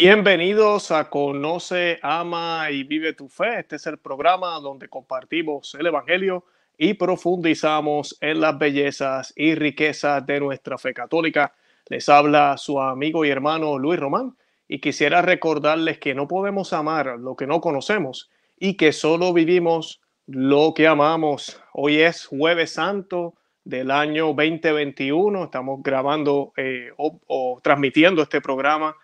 Bienvenidos a Conoce, Ama y Vive tu Fe. Este es el programa donde compartimos el Evangelio y profundizamos en las bellezas y riquezas de nuestra fe católica. Les habla su amigo y hermano Luis Román y quisiera recordarles que no podemos amar lo que no conocemos y que solo vivimos lo que amamos. Hoy es jueves santo del año 2021. Estamos grabando eh, o transmitiendo este programa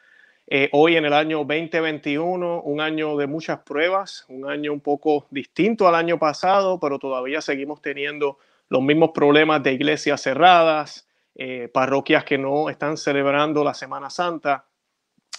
eh, hoy en el año 2021, un año de muchas pruebas, un año un poco distinto al año pasado, pero todavía seguimos teniendo los mismos problemas de iglesias cerradas, eh, parroquias que no están celebrando la Semana Santa.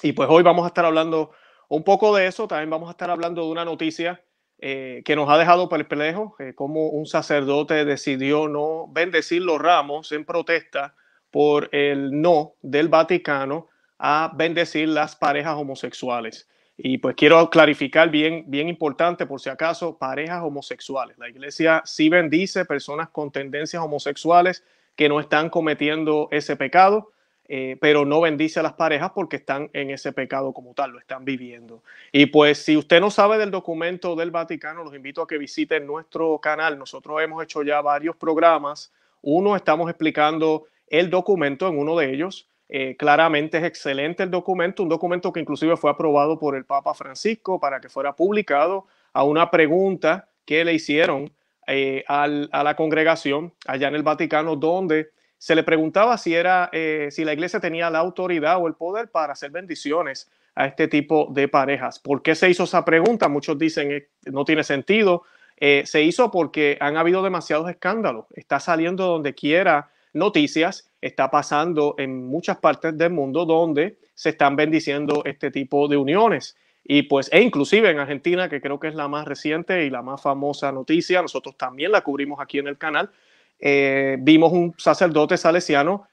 Y pues hoy vamos a estar hablando un poco de eso, también vamos a estar hablando de una noticia eh, que nos ha dejado perplejo, como un sacerdote decidió no bendecir los ramos en protesta por el no del Vaticano a bendecir las parejas homosexuales. Y pues quiero clarificar bien, bien importante por si acaso, parejas homosexuales. La iglesia sí bendice personas con tendencias homosexuales que no están cometiendo ese pecado, eh, pero no bendice a las parejas porque están en ese pecado como tal, lo están viviendo. Y pues si usted no sabe del documento del Vaticano, los invito a que visiten nuestro canal. Nosotros hemos hecho ya varios programas. Uno, estamos explicando el documento en uno de ellos. Eh, claramente es excelente el documento, un documento que inclusive fue aprobado por el Papa Francisco para que fuera publicado a una pregunta que le hicieron eh, a la congregación allá en el Vaticano, donde se le preguntaba si, era, eh, si la iglesia tenía la autoridad o el poder para hacer bendiciones a este tipo de parejas. ¿Por qué se hizo esa pregunta? Muchos dicen no tiene sentido. se hizo porque han habido demasiados escándalos. Está saliendo donde quiera noticias está pasando en muchas partes del mundo donde se están bendiciendo este tipo de uniones. Y pues, e inclusive en Argentina, que creo que es la más reciente y la más famosa noticia, nosotros también la cubrimos aquí en el canal, eh, vimos un sacerdote salesiano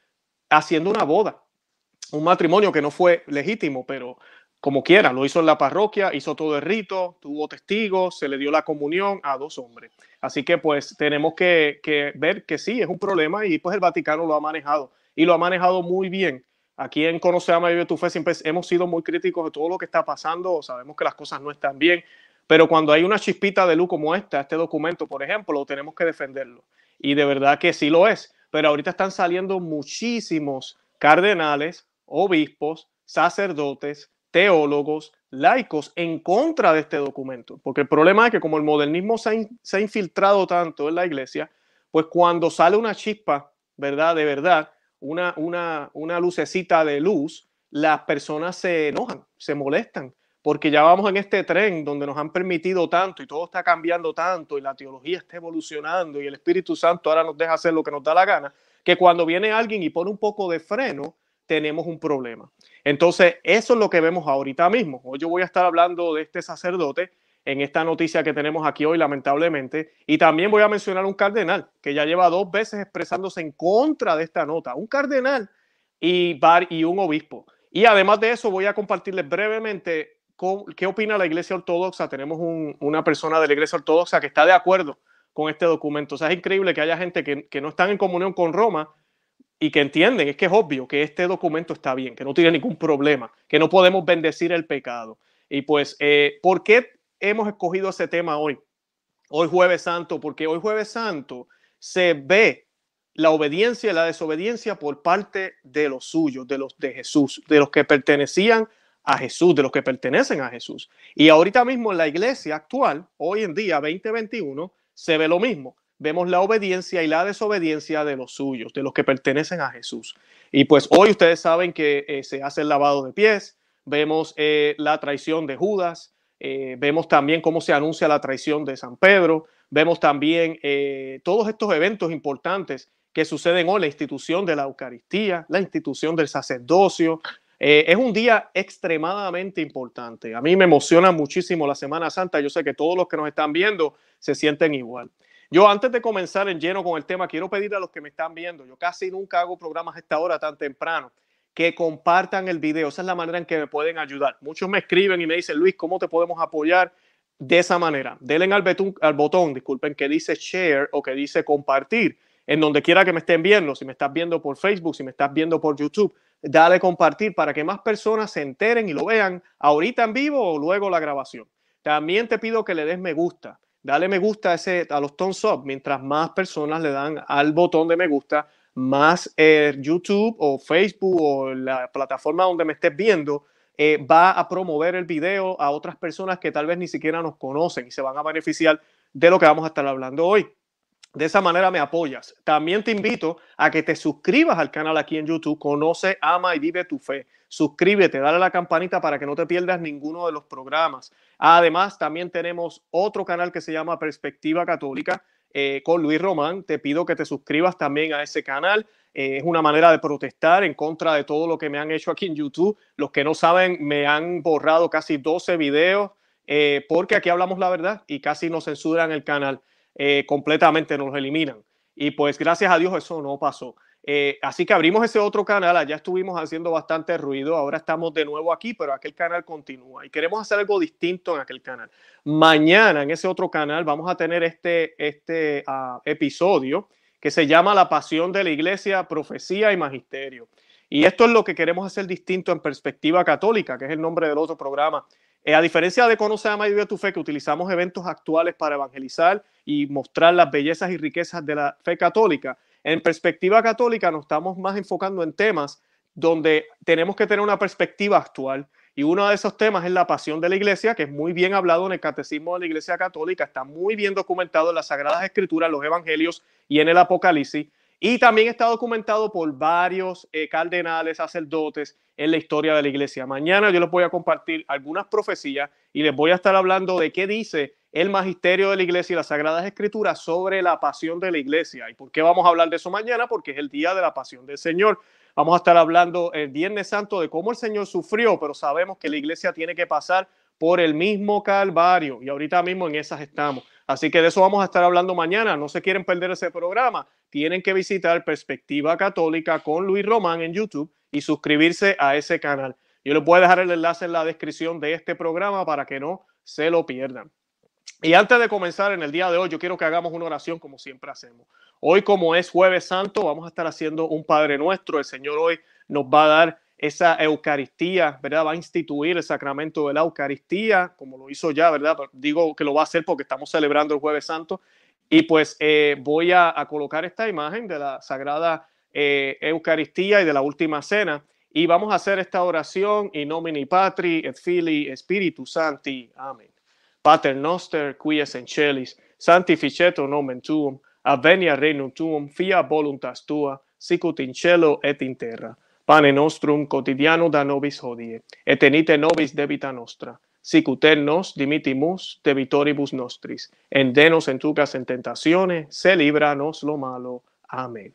haciendo una boda, un matrimonio que no fue legítimo, pero como quiera, lo hizo en la parroquia, hizo todo el rito, tuvo testigos, se le dio la comunión a dos hombres. Así que pues tenemos que, ver que sí, es un problema y pues el Vaticano lo ha manejado y lo ha manejado muy bien. Aquí en Conoce, Ama Vive tu Fe siempre hemos sido muy críticos de todo lo que está pasando, sabemos que las cosas no están bien, pero cuando hay una chispita de luz como esta, este documento, por ejemplo, tenemos que defenderlo. Y de verdad que sí lo es, pero ahorita están saliendo muchísimos cardenales, obispos, sacerdotes, teólogos, laicos en contra de este documento. Porque el problema es que como el modernismo se ha, infiltrado tanto en la iglesia, pues cuando sale una chispa, ¿verdad? De verdad, una, una, una lucecita de luz, las personas se enojan, se molestan, porque ya vamos en este tren donde nos han permitido tanto y todo está cambiando tanto y la teología está evolucionando y el Espíritu Santo ahora nos deja hacer lo que nos da la gana, que cuando viene alguien y pone un poco de freno, tenemos un problema. Entonces, eso es lo que vemos ahorita mismo. Hoy yo voy a estar hablando de este sacerdote en esta noticia que tenemos aquí hoy, lamentablemente, y también voy a mencionar un cardenal que ya lleva dos veces expresándose en contra de esta nota, un cardenal y, y un obispo. Y además de eso, voy a compartirles brevemente qué opina la Iglesia Ortodoxa. Tenemos una persona de la Iglesia Ortodoxa que está de acuerdo con este documento. O sea, es increíble que haya gente que, que no están en comunión con Roma, y que entienden, es que es obvio que este documento está bien, que no tiene ningún problema, que no podemos bendecir el pecado. Y pues, eh, ¿por qué hemos escogido ese tema hoy? Hoy jueves santo, porque hoy jueves santo se ve la obediencia y la desobediencia por parte de los suyos, de los de Jesús, de los que pertenecían a Jesús, de los que pertenecen a Jesús. Y ahorita mismo en la iglesia actual, hoy en día 2021, se ve lo mismo vemos la obediencia y la desobediencia de los suyos, de los que pertenecen a Jesús. Y pues hoy ustedes saben que eh, se hace el lavado de pies, vemos eh, la traición de Judas, eh, vemos también cómo se anuncia la traición de San Pedro, vemos también todos estos eventos importantes que suceden hoy, la institución de la Eucaristía, la institución del sacerdocio. es un día extremadamente importante. A mí me emociona muchísimo la Semana Santa. Yo sé que todos los que nos están viendo se sienten igual. Yo antes de comenzar en lleno con el tema, quiero pedir a los que me están viendo, yo casi nunca hago programas esta hora tan temprano, que compartan el video. Esa es la manera en que me pueden ayudar. Muchos me escriben y me dicen, Luis, ¿cómo te podemos apoyar? De esa manera. Denle al, al botón, disculpen, que dice share o que dice compartir, en donde quiera que me estén viendo. Si me estás viendo por Facebook, si me estás viendo por YouTube, dale compartir para que más personas se enteren y lo vean ahorita en vivo o luego la grabación. También te pido que le des me gusta. Dale me gusta a, ese, a los thumbs up. Mientras más personas le dan al botón de me gusta, más eh, YouTube o Facebook o la plataforma donde me estés viendo eh, va a promover el video a otras personas que tal vez ni siquiera nos conocen y se van a beneficiar de lo que vamos a estar hablando hoy. De esa manera me apoyas. También te invito a que te suscribas al canal aquí en YouTube. Conoce, ama y vive tu fe. Suscríbete, dale la campanita para que no te pierdas ninguno de los programas. Además, también tenemos otro canal que se llama Perspectiva Católica eh, con Luis Román. Te pido que te suscribas también a ese canal. Eh, es una manera de protestar en contra de todo lo que me han hecho aquí en YouTube. Los que no saben, me han borrado casi 12 videos eh, porque aquí hablamos la verdad y casi nos censuran el canal. Eh, completamente, nos eliminan. Y pues gracias a Dios eso no pasó. Eh, así que abrimos ese otro canal, allá estuvimos haciendo bastante ruido, ahora estamos de nuevo aquí, pero aquel canal continúa y queremos hacer algo distinto en aquel canal. Mañana en ese otro canal vamos a tener este, este uh, episodio que se llama La Pasión de la Iglesia, Profecía y Magisterio. Y esto es lo que queremos hacer distinto en perspectiva católica, que es el nombre del otro programa. Eh, a diferencia de Conoce, Ama y Vive tu Fe, que utilizamos eventos actuales para evangelizar y mostrar las bellezas y riquezas de la fe católica, en perspectiva católica nos estamos más enfocando en temas donde tenemos que tener una perspectiva actual. Y uno de esos temas es la pasión de la iglesia, que es muy bien hablado en el catecismo de la iglesia católica, está muy bien documentado en las Sagradas Escrituras, los Evangelios y en el Apocalipsis. Y también está documentado por varios eh, cardenales, sacerdotes en la historia de la iglesia. Mañana yo les voy a compartir algunas profecías y les voy a estar hablando de qué dice el magisterio de la iglesia y las sagradas escrituras sobre la pasión de la iglesia. ¿Y por qué vamos a hablar de eso mañana? Porque es el día de la pasión del Señor. Vamos a estar hablando el Viernes Santo de cómo el Señor sufrió, pero sabemos que la iglesia tiene que pasar por el mismo Calvario y ahorita mismo en esas estamos. Así que de eso vamos a estar hablando mañana. No se quieren perder ese programa. Tienen que visitar Perspectiva Católica con Luis Román en YouTube y suscribirse a ese canal. Yo les voy a dejar el enlace en la descripción de este programa para que no se lo pierdan. Y antes de comenzar en el día de hoy, yo quiero que hagamos una oración como siempre hacemos. Hoy, como es jueves santo, vamos a estar haciendo un Padre Nuestro. El Señor hoy nos va a dar esa Eucaristía, ¿verdad? Va a instituir el sacramento de la Eucaristía, como lo hizo ya, ¿verdad? Digo que lo va a hacer porque estamos celebrando el jueves santo. Y pues eh, voy a, colocar esta imagen de la Sagrada eh, Eucaristía y de la Última Cena. Y vamos a hacer esta oración in nomine Patri et Filii Spiritus Santi. Amén. Pater noster, qui es in celis, sanctificetur nomen tuum, avenia regnum tuum, fia voluntas tua, sicut in cielo et in terra. Pane nostrum quotidiano da nobis hodie, et tenite nobis debita nostra, sicut nos dimitimus debitoribus nostris, en denos en tucas en tentaciones, se libranos lo malo. Amén.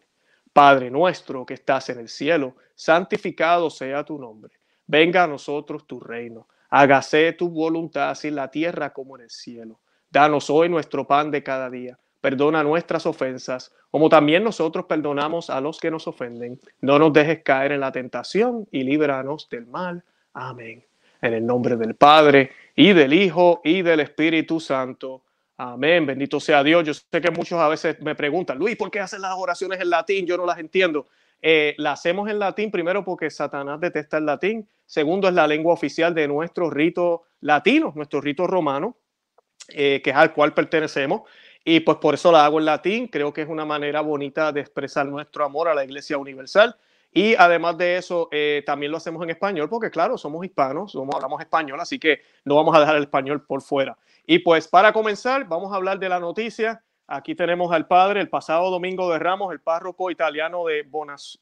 Padre nuestro que estás en el cielo, santificado sea tu nombre. Venga a nosotros tu reino hágase tu voluntad así en la tierra como en el cielo. Danos hoy nuestro pan de cada día. Perdona nuestras ofensas, como también nosotros perdonamos a los que nos ofenden. No nos dejes caer en la tentación y líbranos del mal. Amén. En el nombre del Padre y del Hijo y del Espíritu Santo. Amén. Bendito sea Dios. Yo sé que muchos a veces me preguntan, Luis, ¿por qué hacen las oraciones en latín? Yo no las entiendo. Eh, la hacemos en latín primero porque Satanás detesta el latín. Segundo, es la lengua oficial de nuestro rito latino, nuestro rito romano, eh, que es al cual pertenecemos. Y pues por eso la hago en latín. Creo que es una manera bonita de expresar nuestro amor a la Iglesia Universal. Y además de eso, eh, también lo hacemos en español, porque claro, somos hispanos, somos, hablamos español, así que no vamos a dejar el español por fuera. Y pues para comenzar, vamos a hablar de la noticia Aquí tenemos al padre, el pasado domingo de Ramos, el párroco italiano de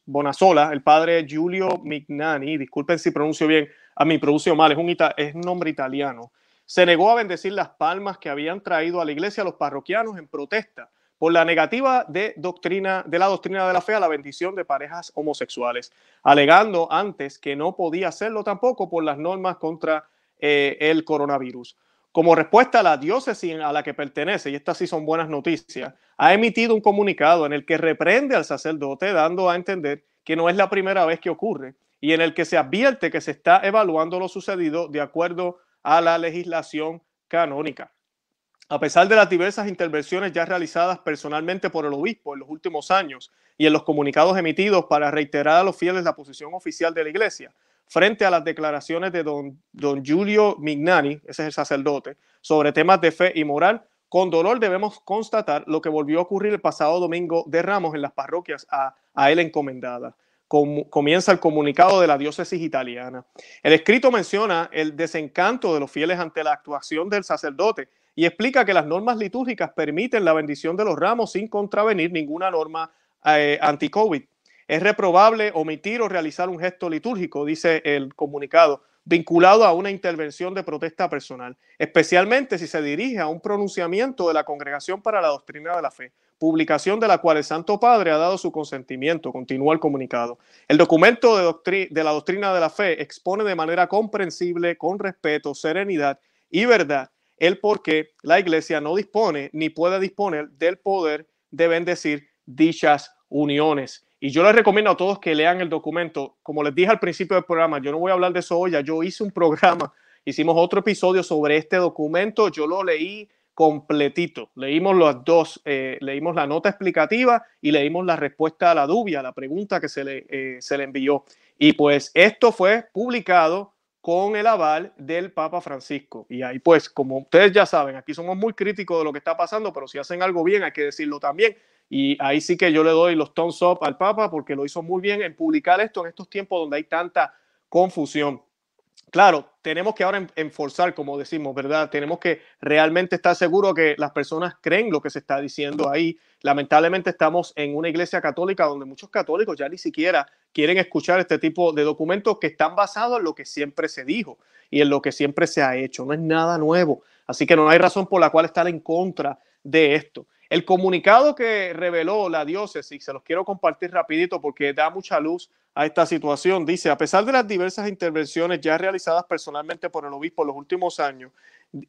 Bonasola, el padre Giulio Mignani, disculpen si pronuncio bien, a mí pronuncio mal, es un, es un nombre italiano, se negó a bendecir las palmas que habían traído a la iglesia los parroquianos en protesta por la negativa de, doctrina, de la doctrina de la fe a la bendición de parejas homosexuales, alegando antes que no podía hacerlo tampoco por las normas contra eh, el coronavirus. Como respuesta, la diócesis a la que pertenece, y estas sí son buenas noticias, ha emitido un comunicado en el que reprende al sacerdote, dando a entender que no es la primera vez que ocurre, y en el que se advierte que se está evaluando lo sucedido de acuerdo a la legislación canónica. A pesar de las diversas intervenciones ya realizadas personalmente por el obispo en los últimos años y en los comunicados emitidos para reiterar a los fieles la posición oficial de la iglesia, frente a las declaraciones de don, don Giulio Mignani, ese es el sacerdote, sobre temas de fe y moral, con dolor debemos constatar lo que volvió a ocurrir el pasado domingo de Ramos en las parroquias a, a él encomendadas comienza el comunicado de la diócesis italiana. El escrito menciona el desencanto de los fieles ante la actuación del sacerdote y explica que las normas litúrgicas permiten la bendición de los ramos sin contravenir ninguna norma eh, anti-COVID. Es reprobable omitir o realizar un gesto litúrgico, dice el comunicado, vinculado a una intervención de protesta personal, especialmente si se dirige a un pronunciamiento de la Congregación para la Doctrina de la Fe publicación de la cual el Santo Padre ha dado su consentimiento, continúa el comunicado. El documento de, de, la doctrina de la fe expone de manera comprensible, con respeto, serenidad y verdad el por qué la Iglesia no dispone ni puede disponer del poder de bendecir dichas uniones. Y yo les recomiendo a todos que lean el documento. Como les dije al principio del programa, yo no voy a hablar de eso hoy, ya yo hice un programa, hicimos otro episodio sobre este documento, yo lo leí completito. Leímos las dos, eh, leímos la nota explicativa y leímos la respuesta a la dubia, la pregunta que se le, eh, se le envió. Y pues esto fue publicado con el aval del Papa Francisco. Y ahí pues, como ustedes ya saben, aquí somos muy críticos de lo que está pasando, pero si hacen algo bien hay que decirlo también. Y ahí sí que yo le doy los thumbs up al Papa porque lo hizo muy bien en publicar esto en estos tiempos donde hay tanta confusión. Claro, tenemos que ahora enforzar, como decimos, ¿verdad? Tenemos que realmente estar seguros que las personas creen lo que se está diciendo ahí. Lamentablemente estamos en una iglesia católica donde muchos católicos ya ni siquiera quieren escuchar este tipo de documentos que están basados en lo que siempre se dijo y en lo que siempre se ha hecho. No es nada nuevo. Así que no hay razón por la cual estar en contra de esto. El comunicado que reveló la diócesis, se los quiero compartir rapidito porque da mucha luz a esta situación. Dice, a pesar de las diversas intervenciones ya realizadas personalmente por el obispo en los últimos años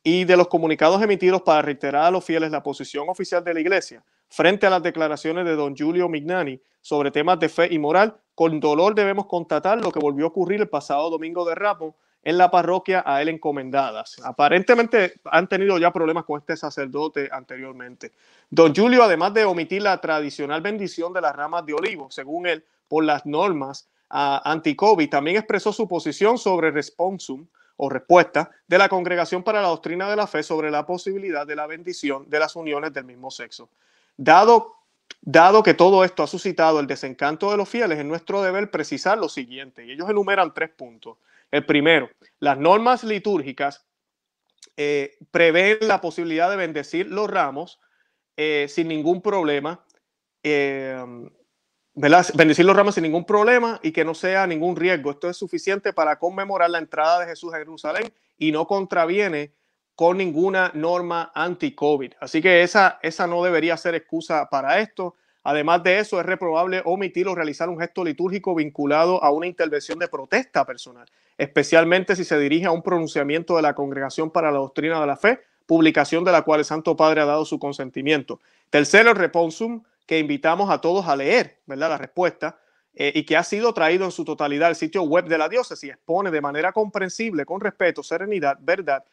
y de los comunicados emitidos para reiterar a los fieles la posición oficial de la Iglesia frente a las declaraciones de don Giulio Mignani sobre temas de fe y moral, con dolor debemos constatar lo que volvió a ocurrir el pasado domingo de Ramos en la parroquia a él encomendadas. Aparentemente han tenido ya problemas con este sacerdote anteriormente. Don Julio, además de omitir la tradicional bendición de las ramas de olivo, según él, por las normas uh, anti-COVID, también expresó su posición sobre responsum o respuesta de la Congregación para la Doctrina de la Fe sobre la posibilidad de la bendición de las uniones del mismo sexo. Dado, dado que todo esto ha suscitado el desencanto de los fieles, es nuestro deber precisar lo siguiente, y ellos enumeran tres puntos. El primero, las normas litúrgicas eh, prevén la posibilidad de bendecir los ramos eh, sin ningún problema. Eh, Bendecir los ramos sin ningún problema y que no sea ningún riesgo. Esto es suficiente para conmemorar la entrada de Jesús a Jerusalén y no contraviene con ninguna norma anti-COVID. Así que esa, esa no debería ser excusa para esto. Además de eso, es reprobable omitir o realizar un gesto litúrgico vinculado a una intervención de protesta personal, especialmente si se dirige a un pronunciamiento de la Congregación para la Doctrina de la Fe, publicación de la cual el Santo Padre ha dado su consentimiento. Tercero, el reponsum que invitamos a todos a leer, ¿verdad? La respuesta eh, y que ha sido traído en su totalidad al sitio web de la diócesis. Expone de manera comprensible, con respeto, serenidad, verdad,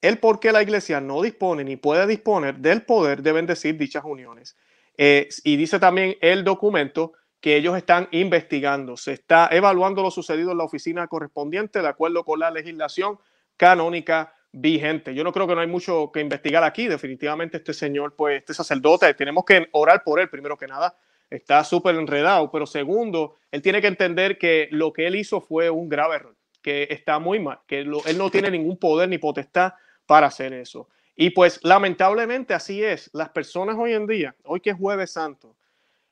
el por qué la iglesia no dispone ni puede disponer del poder de bendecir dichas uniones. Eh, y dice también el documento que ellos están investigando. Se está evaluando lo sucedido en la oficina correspondiente de acuerdo con la legislación canónica vigente. Yo no creo que no hay mucho que investigar aquí. Definitivamente este señor, pues este sacerdote, tenemos que orar por él primero que nada. Está súper enredado, pero segundo, él tiene que entender que lo que él hizo fue un grave error, que está muy mal, que él no tiene ningún poder ni potestad para hacer eso. Y pues lamentablemente así es. Las personas hoy en día, hoy que es jueves santo,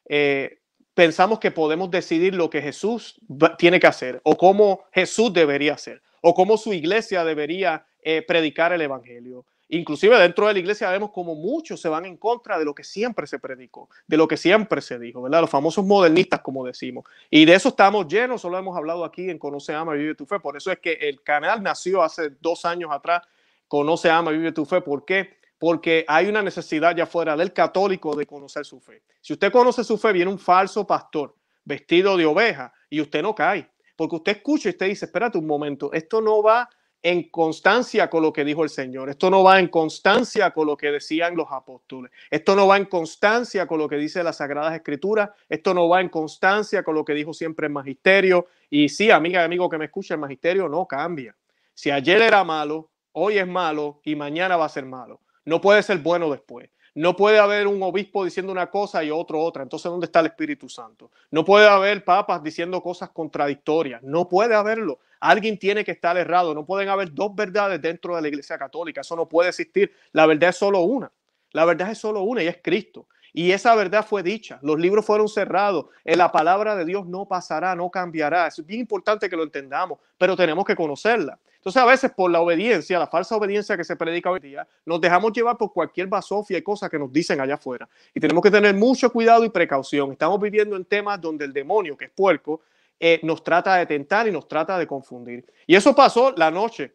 eh, pensamos que podemos decidir lo que Jesús tiene que hacer o cómo Jesús debería hacer o cómo su iglesia debería eh, predicar el Evangelio. Inclusive dentro de la iglesia vemos como muchos se van en contra de lo que siempre se predicó, de lo que siempre se dijo, ¿verdad? Los famosos modernistas, como decimos. Y de eso estamos llenos, solo hemos hablado aquí en Conoce, Ama, Vive tu Fe. Por eso es que el canal nació hace dos años atrás, Conoce, Ama, Vive tu Fe. ¿Por qué? Porque hay una necesidad ya fuera del católico de conocer su fe. Si usted conoce su fe, viene un falso pastor vestido de oveja y usted no cae. Porque usted escucha y usted dice, espérate un momento, esto no va en constancia con lo que dijo el Señor. Esto no va en constancia con lo que decían los apóstoles. Esto no va en constancia con lo que dice las Sagradas Escrituras. Esto no va en constancia con lo que dijo siempre el magisterio. Y sí, amiga y amigo que me escucha, el magisterio no cambia. Si ayer era malo, hoy es malo y mañana va a ser malo. No puede ser bueno después. No puede haber un obispo diciendo una cosa y otro otra. Entonces, ¿dónde está el Espíritu Santo? No puede haber papas diciendo cosas contradictorias. No puede haberlo. Alguien tiene que estar errado. No pueden haber dos verdades dentro de la Iglesia Católica. Eso no puede existir. La verdad es solo una. La verdad es solo una y es Cristo. Y esa verdad fue dicha. Los libros fueron cerrados. La palabra de Dios no pasará, no cambiará. Es bien importante que lo entendamos, pero tenemos que conocerla. Entonces, a veces por la obediencia, la falsa obediencia que se predica hoy día, nos dejamos llevar por cualquier basofia y cosas que nos dicen allá afuera. Y tenemos que tener mucho cuidado y precaución. Estamos viviendo en temas donde el demonio, que es puerco, eh, nos trata de tentar y nos trata de confundir. Y eso pasó la noche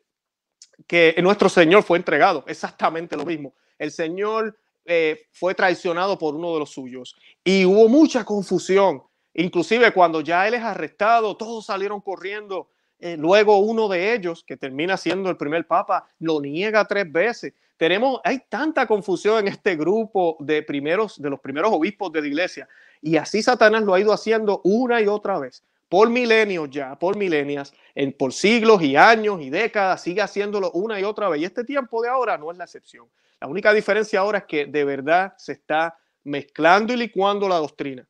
que nuestro Señor fue entregado. Exactamente lo mismo. El Señor eh, fue traicionado por uno de los suyos y hubo mucha confusión. Inclusive cuando ya él es arrestado, todos salieron corriendo eh, luego uno de ellos, que termina siendo el primer papa, lo niega tres veces. Tenemos, hay tanta confusión en este grupo de primeros, de los primeros obispos de la iglesia. Y así Satanás lo ha ido haciendo una y otra vez. Por milenios ya, por milenias, en, por siglos y años y décadas, sigue haciéndolo una y otra vez. Y este tiempo de ahora no es la excepción. La única diferencia ahora es que de verdad se está mezclando y licuando la doctrina.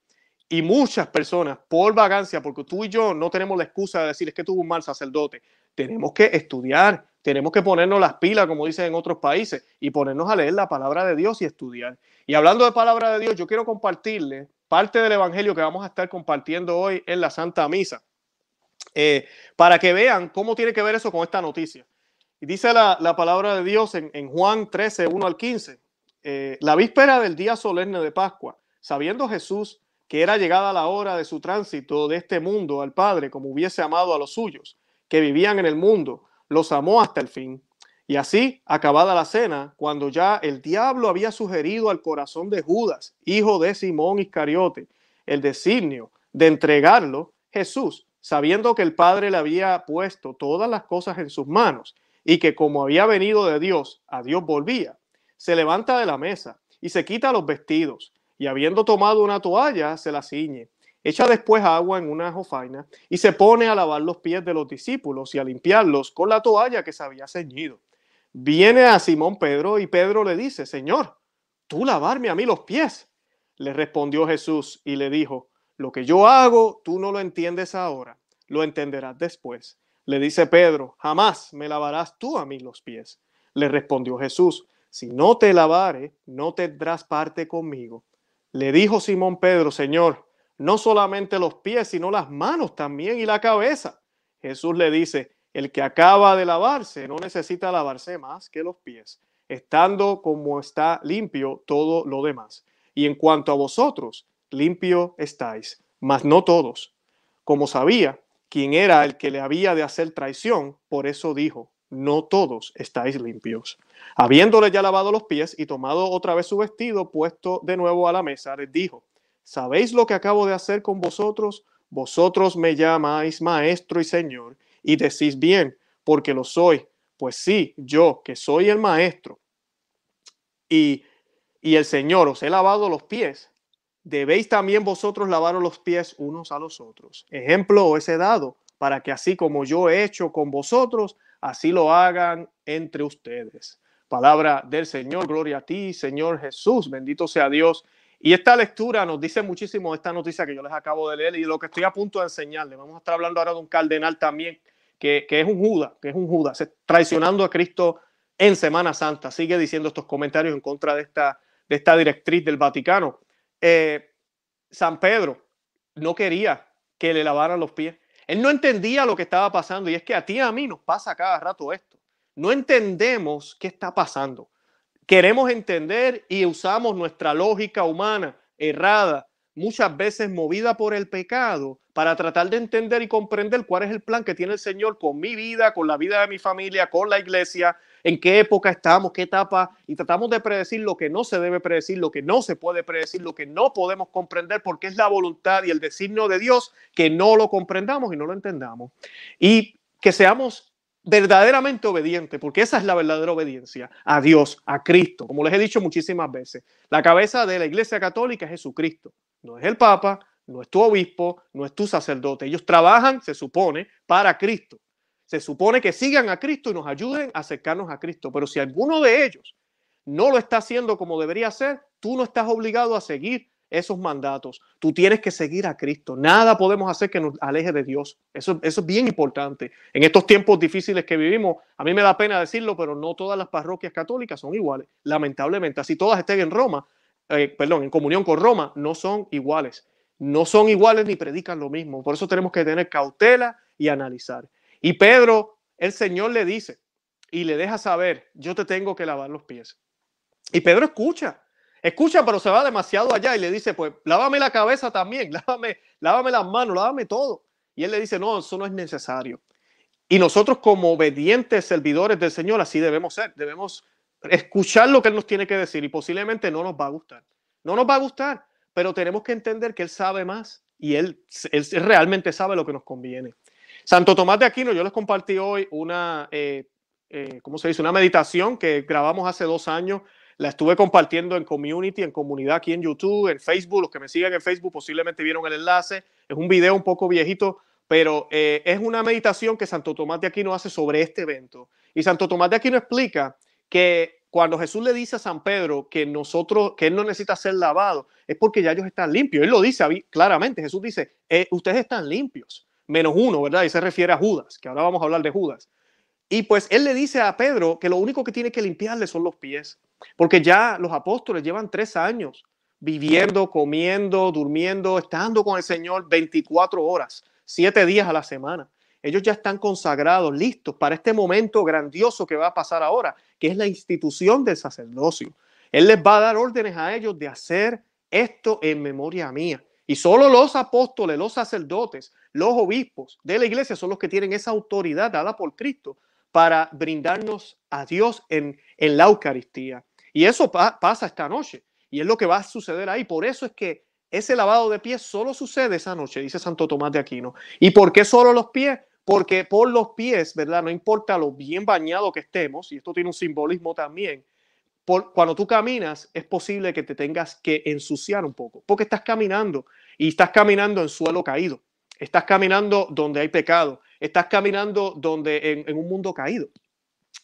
Y muchas personas, por vagancia, porque tú y yo no tenemos la excusa de decir es que tuvo un mal sacerdote, tenemos que estudiar, tenemos que ponernos las pilas, como dicen en otros países, y ponernos a leer la palabra de Dios y estudiar. Y hablando de palabra de Dios, yo quiero compartirle parte del Evangelio que vamos a estar compartiendo hoy en la Santa Misa, eh, para que vean cómo tiene que ver eso con esta noticia. Y dice la, palabra de Dios en, Juan 13, 1 al 15, eh, la víspera del día solemne de Pascua, sabiendo Jesús que era llegada la hora de su tránsito de este mundo al Padre, como hubiese amado a los suyos, que vivían en el mundo, los amó hasta el fin. Y así, acabada la cena, cuando ya el diablo había sugerido al corazón de Judas, hijo de Simón Iscariote, el designio de entregarlo, Jesús, sabiendo que el Padre le había puesto todas las cosas en sus manos y que como había venido de Dios, a Dios volvía, se levanta de la mesa y se quita los vestidos y habiendo tomado una toalla, se la ciñe. Echa después agua en una jofaina y se pone a lavar los pies de los discípulos y a limpiarlos con la toalla que se había ceñido. Viene a Simón Pedro y Pedro le dice, Señor, ¿tú lavarme a mí los pies? Le respondió Jesús y le dijo, lo que yo hago, tú no lo entiendes ahora, lo entenderás después. Le dice Pedro, jamás me lavarás tú a mí los pies. Le respondió Jesús, si no te lavare, no tendrás parte conmigo. Le dijo Simón Pedro, Señor, no solamente los pies, sino las manos también y la cabeza. Jesús le dice, el que acaba de lavarse no necesita lavarse más que los pies, estando como está limpio todo lo demás. Y en cuanto a vosotros, limpio estáis, mas no todos. Como sabía quién era el que le había de hacer traición, por eso dijo, no todos estáis limpios. Habiéndole ya lavado los pies y tomado otra vez su vestido, puesto de nuevo a la mesa, les dijo, ¿sabéis lo que acabo de hacer con vosotros? Vosotros me llamáis maestro y señor, y decís bien, porque lo soy. Pues sí, yo, que soy el maestro, y, y el Señor os he lavado los pies, debéis también vosotros lavaros los pies unos a los otros. Ejemplo os he dado, para que así como yo he hecho con vosotros, así lo hagan entre ustedes. Palabra del Señor, gloria a ti, Señor Jesús, bendito sea Dios. Y esta lectura nos dice muchísimo esta noticia que yo les acabo de leer y lo que estoy a punto de enseñarles. Vamos a estar hablando ahora de un cardenal también, que, es un Judas, que es un Judas, traicionando a Cristo en Semana Santa. Sigue diciendo estos comentarios en contra de esta, de esta directriz del Vaticano. Eh, San Pedro no quería que le lavaran los pies. Él no entendía lo que estaba pasando y es que a ti y a mí nos pasa cada rato esto. No entendemos qué está pasando. Queremos entender y usamos nuestra lógica humana errada, muchas veces movida por el pecado, para tratar de entender y comprender cuál es el plan que tiene el Señor con mi vida, con la vida de mi familia, con la iglesia, en qué época estamos, qué etapa, y tratamos de predecir lo que no se debe predecir, lo que no se puede predecir, lo que no podemos comprender, porque es la voluntad y el designio de Dios que no lo comprendamos y no lo entendamos. Y que seamos verdaderamente obediente, porque esa es la verdadera obediencia a Dios, a Cristo, como les he dicho muchísimas veces. La cabeza de la Iglesia Católica es Jesucristo, no es el Papa, no es tu obispo, no es tu sacerdote. Ellos trabajan, se supone, para Cristo. Se supone que sigan a Cristo y nos ayuden a acercarnos a Cristo. Pero si alguno de ellos no lo está haciendo como debería ser, tú no estás obligado a seguir esos mandatos. Tú tienes que seguir a Cristo. Nada podemos hacer que nos aleje de Dios. Eso, es bien importante. En estos tiempos difíciles que vivimos, a mí me da pena decirlo, pero no todas las parroquias católicas son iguales. Lamentablemente, así todas estén en Roma, eh, perdón, en comunión con Roma, no son iguales. No son iguales ni predican lo mismo. Por eso tenemos que tener cautela y analizar. Y Pedro, el Señor le dice y le deja saber, yo te tengo que lavar los pies. Y Pedro escucha, escucha, pero se va demasiado allá y le dice, pues lávame la cabeza también, lávame, lávame las manos, lávame todo. Y él le dice, no, eso no es necesario. Y nosotros como obedientes servidores del Señor así debemos ser, debemos escuchar lo que Él nos tiene que decir y posiblemente no nos va a gustar. No nos va a gustar, pero tenemos que entender que Él sabe más y Él, él realmente sabe lo que nos conviene. Santo Tomás de Aquino, yo les compartí hoy una, eh, eh, ¿cómo se dice? Una meditación que grabamos hace dos años la estuve compartiendo en community, en comunidad aquí en YouTube, en Facebook. Los que me siguen en Facebook posiblemente vieron el enlace. Es un video un poco viejito, pero eh, es una meditación que Santo Tomás de Aquino hace sobre este evento. Y Santo Tomás de Aquino explica que cuando Jesús le dice a San Pedro que nosotros, que él no necesita ser lavado, es porque ya ellos están limpios. Él lo dice claramente. Jesús dice, eh, ustedes están limpios, menos uno, ¿verdad? Y se refiere a Judas, que ahora vamos a hablar de Judas. Y pues él le dice a Pedro que lo único que tiene que limpiarle son los pies. Porque ya los apóstoles llevan tres años viviendo, comiendo, durmiendo, estando con el Señor 24 horas, siete días a la semana. Ellos ya están consagrados, listos para este momento grandioso que va a pasar ahora, que es la institución del sacerdocio. Él les va a dar órdenes a ellos de hacer esto en memoria mía. Y solo los apóstoles, los sacerdotes, los obispos de la iglesia son los que tienen esa autoridad dada por Cristo para brindarnos a Dios en, en la Eucaristía. Y eso pasa esta noche. Y es lo que va a suceder ahí. Por eso es que ese lavado de pies solo sucede esa noche, dice Santo Tomás de Aquino. ¿Y por qué solo los pies? Porque por los pies, ¿verdad? No importa lo bien bañado que estemos, y esto tiene un simbolismo también, cuando tú caminas es posible que te tengas que ensuciar un poco, porque estás caminando y estás caminando en suelo caído, estás caminando donde hay pecado, estás caminando donde en, un mundo caído.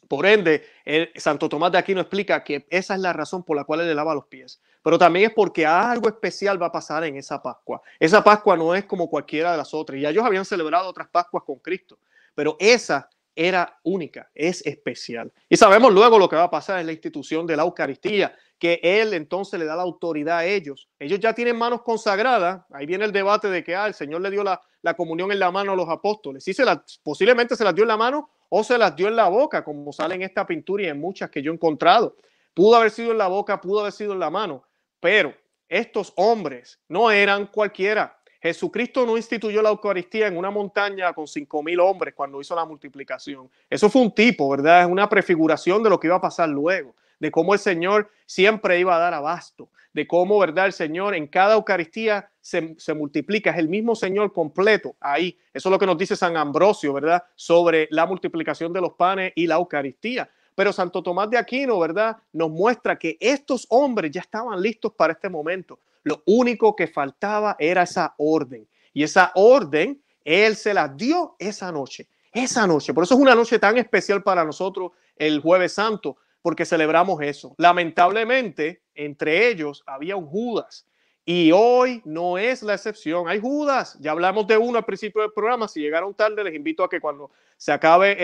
Por ende, el Santo Tomás de Aquino explica que esa es la razón por la cual él le lava los pies. Pero también es porque algo especial va a pasar en esa Pascua. Esa Pascua no es como cualquiera de las otras. Ya ellos habían celebrado otras Pascuas con Cristo, pero esa era única, es especial. Y sabemos luego lo que va a pasar en la institución de la Eucaristía, que Él entonces le da la autoridad a ellos. Ellos ya tienen manos consagradas. Ahí viene el debate de que ah, el Señor le dio la, la comunión en la mano a los apóstoles. Sí, se posiblemente se las dio en la mano o se las dio en la boca, como sale en esta pintura y en muchas que yo he encontrado. Pudo haber sido en la boca, pudo haber sido en la mano, pero estos hombres no eran cualquiera. Jesucristo no instituyó la Eucaristía en una montaña con cinco mil hombres cuando hizo la multiplicación. Eso fue un tipo, ¿verdad? Es una prefiguración de lo que iba a pasar luego, de cómo el Señor siempre iba a dar abasto, de cómo, ¿verdad? El Señor en cada Eucaristía se, multiplica, es el mismo Señor completo ahí. Eso es lo que nos dice San Ambrosio, ¿verdad? Sobre la multiplicación de los panes y la Eucaristía. Pero Santo Tomás de Aquino, ¿verdad? Nos muestra que estos hombres ya estaban listos para este momento. Lo único que faltaba era esa orden. Y esa orden, Él se la dio esa noche. Esa noche. Por eso es una noche tan especial para nosotros el jueves santo, porque celebramos eso. Lamentablemente, entre ellos había un Judas. Y hoy no es la excepción. Hay Judas. Ya hablamos de uno al principio del programa. Si llegaron tarde, les invito a que cuando se acabe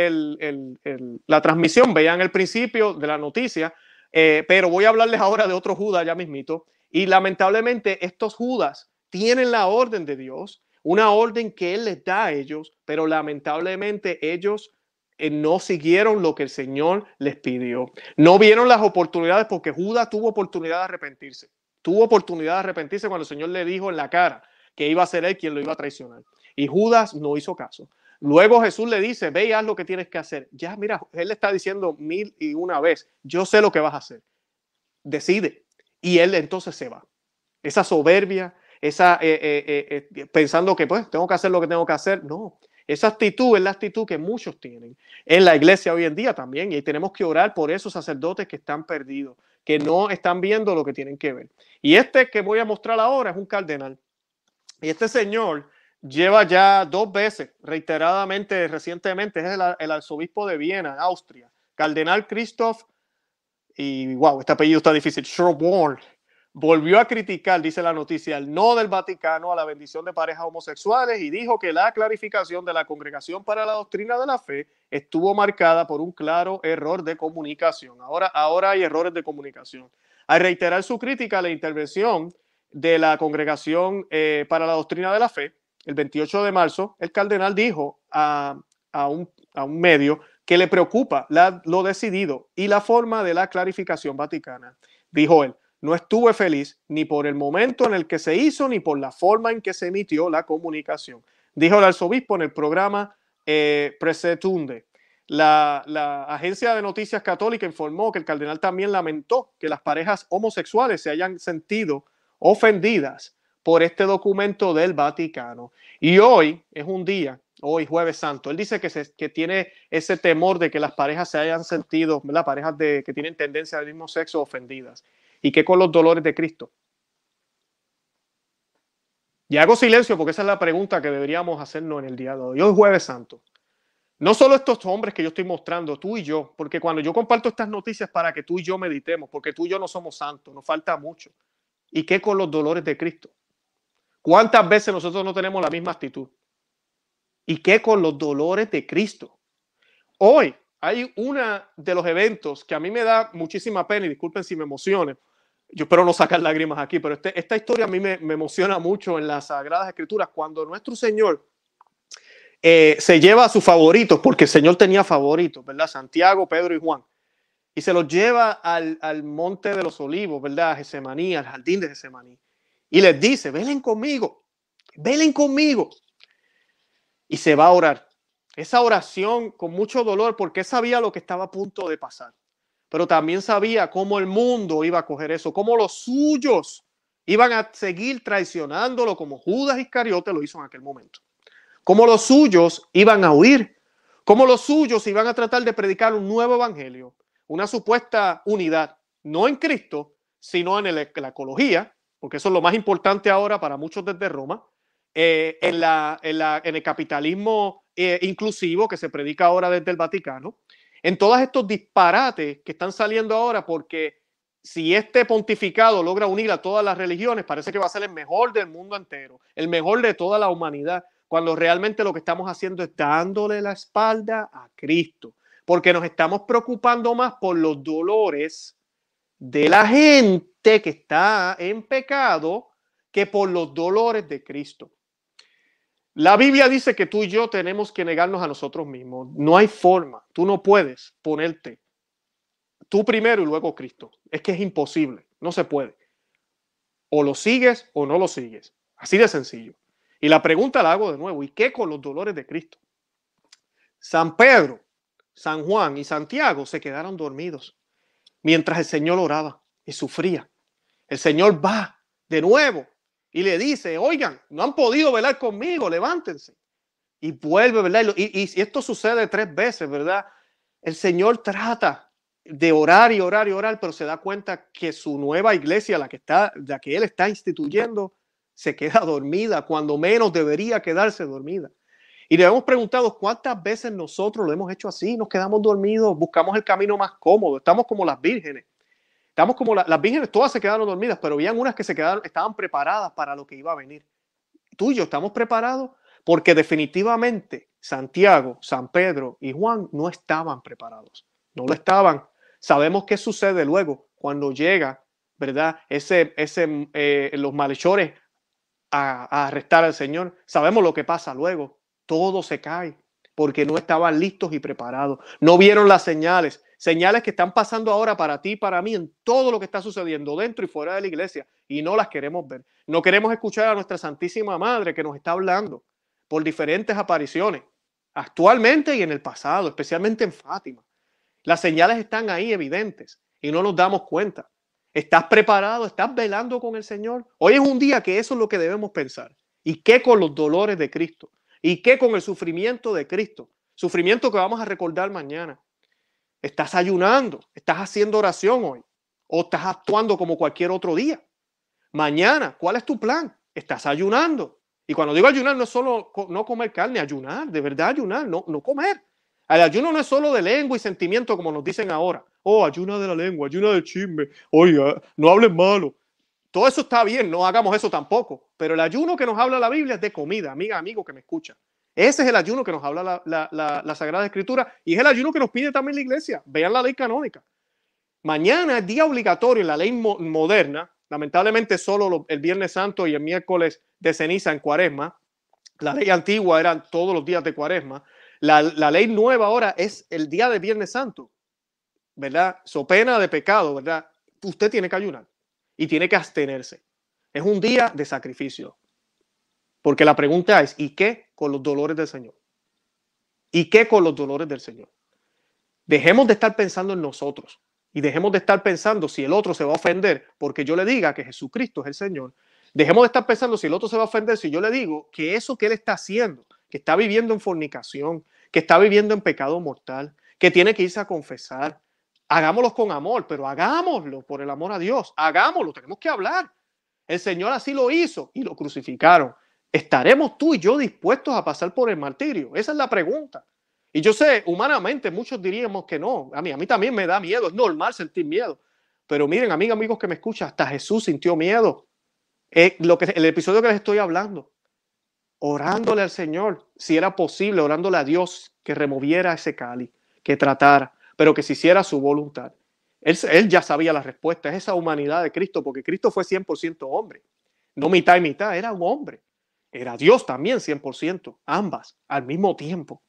la transmisión vean el principio de la noticia. Eh, pero voy a hablarles ahora de otro Judas ya mismito. Y lamentablemente estos Judas tienen la orden de Dios, una orden que Él les da a ellos, pero lamentablemente ellos eh, no siguieron lo que el Señor les pidió. No vieron las oportunidades porque Judas tuvo oportunidad de arrepentirse. Tuvo oportunidad de arrepentirse cuando el Señor le dijo en la cara que iba a ser él quien lo iba a traicionar. Y Judas no hizo caso. Luego Jesús le dice, ve y haz lo que tienes que hacer. Ya, mira, él le está diciendo mil y una vez, yo sé lo que vas a hacer. Decide. Y él entonces se va. Esa soberbia, esa eh, eh, pensando que pues tengo que hacer lo que tengo que hacer. No, Esa actitud es la actitud que muchos tienen en la iglesia hoy en día también y tenemos que orar por esos sacerdotes que están perdidos, que no están viendo lo que tienen que ver. Y este que voy a mostrar ahora es un cardenal. Y este señor lleva ya dos veces, reiteradamente, recientemente, es el, arzobispo de Viena, Austria, cardenal Christoph, y wow, este apellido está difícil, Schroborn, volvió a criticar, dice la noticia, el no del Vaticano a la bendición de parejas homosexuales y dijo que la clarificación de la Congregación para la Doctrina de la Fe estuvo marcada por un claro error de comunicación. Ahora, ahora hay errores de comunicación. Al reiterar su crítica a la intervención de la Congregación eh, para la Doctrina de la Fe, el 28 de marzo, el cardenal dijo a, un, medio que le preocupa lo decidido y la forma de la clarificación vaticana. Dijo él, no estuve feliz ni por el momento en el que se hizo ni por la forma en que se emitió la comunicación. Dijo el arzobispo en el programa eh, Presetunde. La, la, agencia de noticias católica informó que el cardenal también lamentó que las parejas homosexuales se hayan sentido ofendidas por este documento del Vaticano. Y hoy es un día, hoy jueves santo, él dice que, se, que tiene ese temor de que las parejas se hayan sentido, las parejas de, que tienen tendencia al mismo sexo ofendidas. ¿Y qué con los dolores de Cristo? Y hago silencio porque esa es la pregunta que deberíamos hacernos en el día de hoy. Hoy es jueves santo. No solo estos hombres que yo estoy mostrando, tú y yo, porque cuando yo comparto estas noticias para que tú y yo meditemos, porque tú y yo no somos santos, nos falta mucho. ¿Y qué con los dolores de Cristo? ¿Cuántas veces nosotros no tenemos la misma actitud? ¿Y qué con los dolores de Cristo? Hoy hay uno de los eventos que a mí me da muchísima pena y disculpen si me emocione, yo espero no sacar lágrimas aquí, pero este, esta historia a mí me, emociona mucho en las Sagradas Escrituras, cuando nuestro Señor eh, se lleva a sus favoritos, porque el Señor tenía favoritos, ¿verdad? Santiago, Pedro y Juan, y se los lleva al, monte de los olivos, ¿verdad? A Gesemaní, al jardín de Gesemaní, y les dice, velen conmigo, velen conmigo, y se va a orar. Esa oración con mucho dolor, porque sabía lo que estaba a punto de pasar pero también sabía cómo el mundo iba a coger eso, cómo los suyos iban a seguir traicionándolo como Judas Iscariote lo hizo en aquel momento. Cómo los suyos iban a huir, cómo los suyos iban a tratar de predicar un nuevo evangelio, una supuesta unidad, no en Cristo, sino en, la ecología, porque eso es lo más importante ahora para muchos desde Roma, eh, en, el capitalismo eh, inclusivo que se predica ahora desde el Vaticano, en todos estos disparates que están saliendo ahora, porque si este pontificado logra unir a todas las religiones, parece que va a ser el mejor del mundo entero, el mejor de toda la humanidad, cuando realmente lo que estamos haciendo es dándole la espalda a Cristo, porque nos estamos preocupando más por los dolores de la gente que está en pecado que por los dolores de Cristo. La Biblia dice que tú y yo tenemos que negarnos a nosotros mismos. No hay forma. Tú no puedes ponerte tú primero y luego Cristo. Es que es imposible. No se puede. O lo sigues o no lo sigues. Así de sencillo. Y la pregunta la hago de nuevo. ¿Y qué con los dolores de Cristo? San Pedro, San Juan y Santiago se quedaron dormidos mientras el Señor oraba y sufría. El Señor va de nuevo y le dice, oigan, no han podido velar conmigo, levántense. Y vuelve, ¿verdad? Y, y, esto sucede tres veces, ¿verdad? El Señor trata de orar y orar y orar, pero se da cuenta que su nueva iglesia, la que, está, la que Él está instituyendo, se queda dormida, cuando menos debería quedarse dormida. Y le hemos preguntado cuántas veces nosotros lo hemos hecho así, nos quedamos dormidos, buscamos el camino más cómodo, estamos como las vírgenes Estamos como las vírgenes, todas se quedaron dormidas, pero habían unas que se quedaron, estaban preparadas para lo que iba a venir. Tú y yo estamos preparados porque definitivamente Santiago, San Pedro y Juan no estaban preparados. No lo estaban. Sabemos qué sucede luego cuando llega, ¿verdad? Ese, ese, eh, los malhechores a, a arrestar al Señor. Sabemos lo que pasa luego. Todo se cae porque no estaban listos y preparados. No vieron las señales señales que están pasando ahora para ti y para mí en todo lo que está sucediendo dentro y fuera de la iglesia y no las queremos ver. No queremos escuchar a nuestra Santísima Madre que nos está hablando por diferentes apariciones, actualmente y en el pasado, especialmente en Fátima. Las señales están ahí evidentes y no nos damos cuenta. ¿Estás preparado? ¿Estás velando con el Señor? Hoy es un día que eso es lo que debemos pensar. ¿Y qué con los dolores de Cristo? ¿Y qué con el sufrimiento de Cristo? Sufrimiento que vamos a recordar mañana. Estás ayunando, estás haciendo oración hoy o estás actuando como cualquier otro día. Mañana, ¿cuál es tu plan? Estás ayunando. Y cuando digo ayunar, no es solo no comer carne, ayunar, de verdad ayunar, no, no comer. El ayuno no es solo de lengua y sentimiento como nos dicen ahora. Oh, ayuna de la lengua, ayuna de chisme. Oiga, no hables malo. Todo eso está bien, no hagamos eso tampoco. Pero el ayuno que nos habla la Biblia es de comida, amiga, amigo que me escucha. Ese es el ayuno que nos habla la, Sagrada Escritura y es el ayuno que nos pide también la iglesia. Vean la ley canónica. Mañana es día obligatorio en la ley moderna, lamentablemente solo el Viernes Santo y el miércoles de ceniza en cuaresma. La ley antigua eran todos los días de cuaresma. La, la ley nueva ahora es el día de Viernes Santo, ¿verdad? So pena de pecado, ¿verdad? Usted tiene que ayunar y tiene que abstenerse. Es un día de sacrificio. Porque la pregunta es, ¿y qué con los dolores del Señor? ¿Y qué con los dolores del Señor? Dejemos de estar pensando en nosotros y dejemos de estar pensando si el otro se va a ofender porque yo le diga que Jesucristo es el Señor. Dejemos de estar pensando si el otro se va a ofender si yo le digo que eso que él está haciendo, que está viviendo en fornicación, que está viviendo en pecado mortal, que tiene que irse a confesar. Hagámoslo con amor, pero hagámoslo por el amor a Dios. Hagámoslo, tenemos que hablar. El Señor así lo hizo y lo crucificaron. ¿Estaremos tú y yo dispuestos a pasar por el martirio? Esa es la pregunta. Y yo sé, humanamente muchos diríamos que no. A mí, a mí también me da miedo, es normal sentir miedo. Pero miren, amigos, amigos que me escuchan, hasta Jesús sintió miedo. Eh, lo que, el episodio que les estoy hablando, orándole al Señor, si era posible, orándole a Dios que removiera ese cali, que tratara, pero que se hiciera su voluntad. Él, él ya sabía la respuesta, es esa humanidad de Cristo, porque Cristo fue 100% hombre, no mitad y mitad, era un hombre. Era Dios también 100%, ambas al mismo tiempo.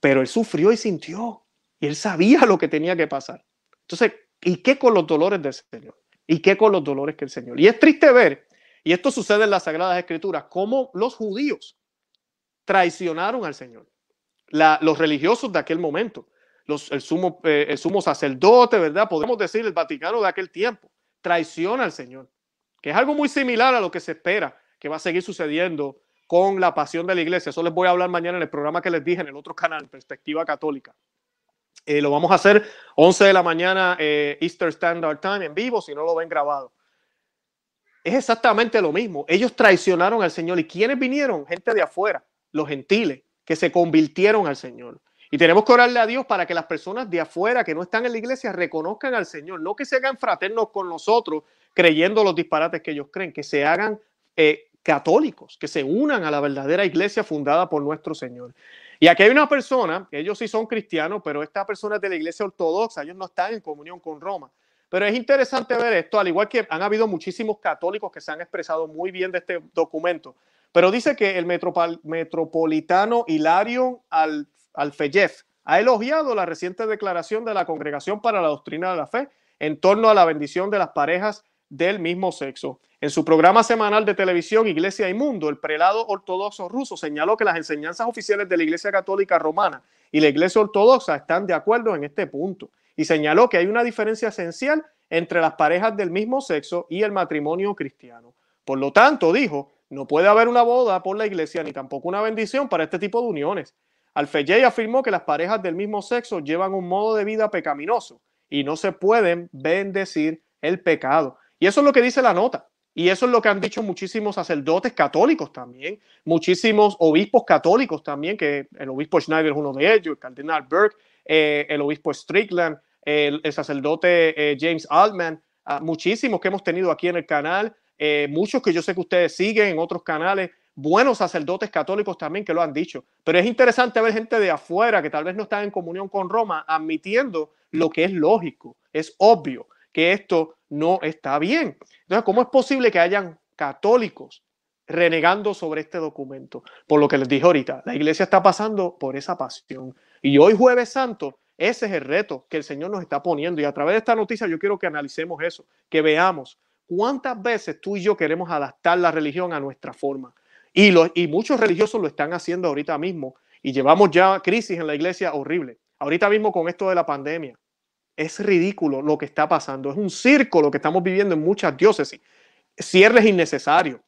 Pero él sufrió y sintió, y él sabía lo que tenía que pasar. Entonces, ¿y qué con los dolores del Señor? ¿Y qué con los dolores que el Señor? Y es triste ver, y esto sucede en las Sagradas Escrituras, cómo los judíos traicionaron al Señor. los religiosos de aquel momento, los, el, sumo, eh, el sumo sacerdote, ¿verdad? Podemos decir el Vaticano de aquel tiempo, traiciona al Señor, que es algo muy similar a lo que se espera que va a seguir sucediendo con la pasión de la iglesia. Eso les voy a hablar mañana en el programa que les dije en el otro canal, Perspectiva Católica. Eh, lo vamos a hacer 11 de la mañana eh, Easter Standard Time en vivo, si no lo ven grabado. Es exactamente lo mismo. Ellos traicionaron al Señor. ¿Y quiénes vinieron? Gente de afuera, los gentiles, que se convirtieron al Señor. Y tenemos que orarle a Dios para que las personas de afuera que no están en la iglesia reconozcan al Señor, no que se hagan fraternos con nosotros creyendo los disparates que ellos creen, que se hagan eh, católicos que se unan a la verdadera iglesia fundada por nuestro Señor. Y aquí hay una persona, ellos sí son cristianos, pero esta persona es de la iglesia ortodoxa, ellos no están en comunión con Roma. Pero es interesante ver esto, al igual que han habido muchísimos católicos que se han expresado muy bien de este documento. Pero dice que el metropolitano Hilario Al Alfeyef ha elogiado la reciente declaración de la Congregación para la Doctrina de la Fe en torno a la bendición de las parejas del mismo sexo. En su programa semanal de televisión Iglesia y Mundo, el prelado ortodoxo ruso señaló que las enseñanzas oficiales de la Iglesia Católica Romana y la Iglesia Ortodoxa están de acuerdo en este punto y señaló que hay una diferencia esencial entre las parejas del mismo sexo y el matrimonio cristiano. Por lo tanto, dijo, no puede haber una boda por la iglesia ni tampoco una bendición para este tipo de uniones. Alfeyey afirmó que las parejas del mismo sexo llevan un modo de vida pecaminoso y no se pueden bendecir el pecado. Y eso es lo que dice la nota. Y eso es lo que han dicho muchísimos sacerdotes católicos también, muchísimos obispos católicos también, que el obispo Schneider es uno de ellos, el cardenal Burke, eh, el obispo Strickland, el, sacerdote eh, James Altman, ah, muchísimos que hemos tenido aquí en el canal, eh, muchos que yo sé que ustedes siguen en otros canales, buenos sacerdotes católicos también que lo han dicho. Pero es interesante ver gente de afuera que tal vez no está en comunión con Roma admitiendo lo que es lógico, es obvio que esto no está bien. Entonces, ¿cómo es posible que hayan católicos renegando sobre este documento? Por lo que les dije ahorita, la iglesia está pasando por esa pasión. Y hoy jueves santo, ese es el reto que el Señor nos está poniendo. Y a través de esta noticia yo quiero que analicemos eso, que veamos cuántas veces tú y yo queremos adaptar la religión a nuestra forma. Y, y muchos religiosos lo están haciendo ahorita mismo. Y llevamos ya crisis en la iglesia horrible. Ahorita mismo con esto de la pandemia es ridículo lo que está pasando. Es un circo lo que estamos viviendo en muchas diócesis. Cierres innecesarios.